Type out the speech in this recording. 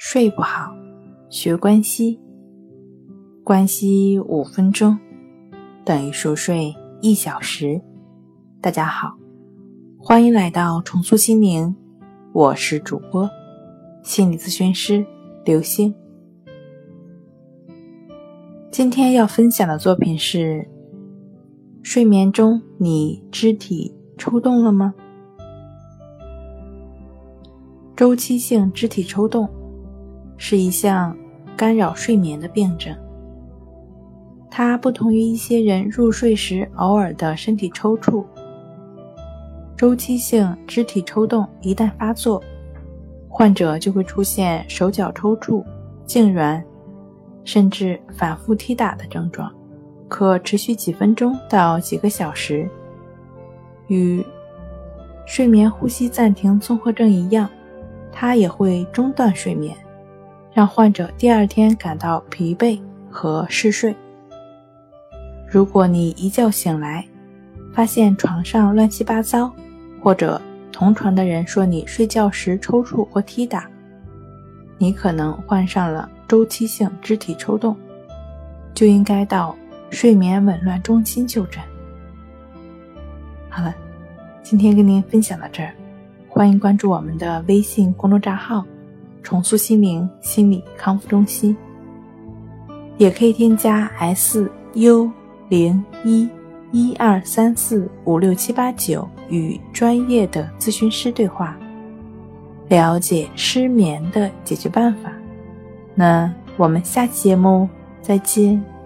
睡不好，学关西。关西五分钟等于熟睡一小时。大家好，欢迎来到重塑心灵，我是主播心理咨询师刘星。今天要分享的作品是：睡眠中你肢体抽动了吗？周期性肢体抽动是一项干扰睡眠的病症。它不同于一些人入睡时偶尔的身体抽搐。周期性肢体抽动一旦发作，患者就会出现手脚抽搐、痉挛，甚至反复踢打的症状，可持续几分钟到几个小时，与睡眠呼吸暂停综合症一样。它也会中断睡眠，让患者第二天感到疲惫和嗜睡。如果你一觉醒来，发现床上乱七八糟，或者同床的人说你睡觉时抽搐或踢打，你可能患上了周期性肢体抽动，就应该到睡眠紊乱中心就诊。好了，今天跟您分享到这儿。欢迎关注我们的微信公众账号“重塑心灵心理康复中心”，也可以添加 s u 零一一二三四五六七八九与专业的咨询师对话，了解失眠的解决办法。那我们下期节目再见。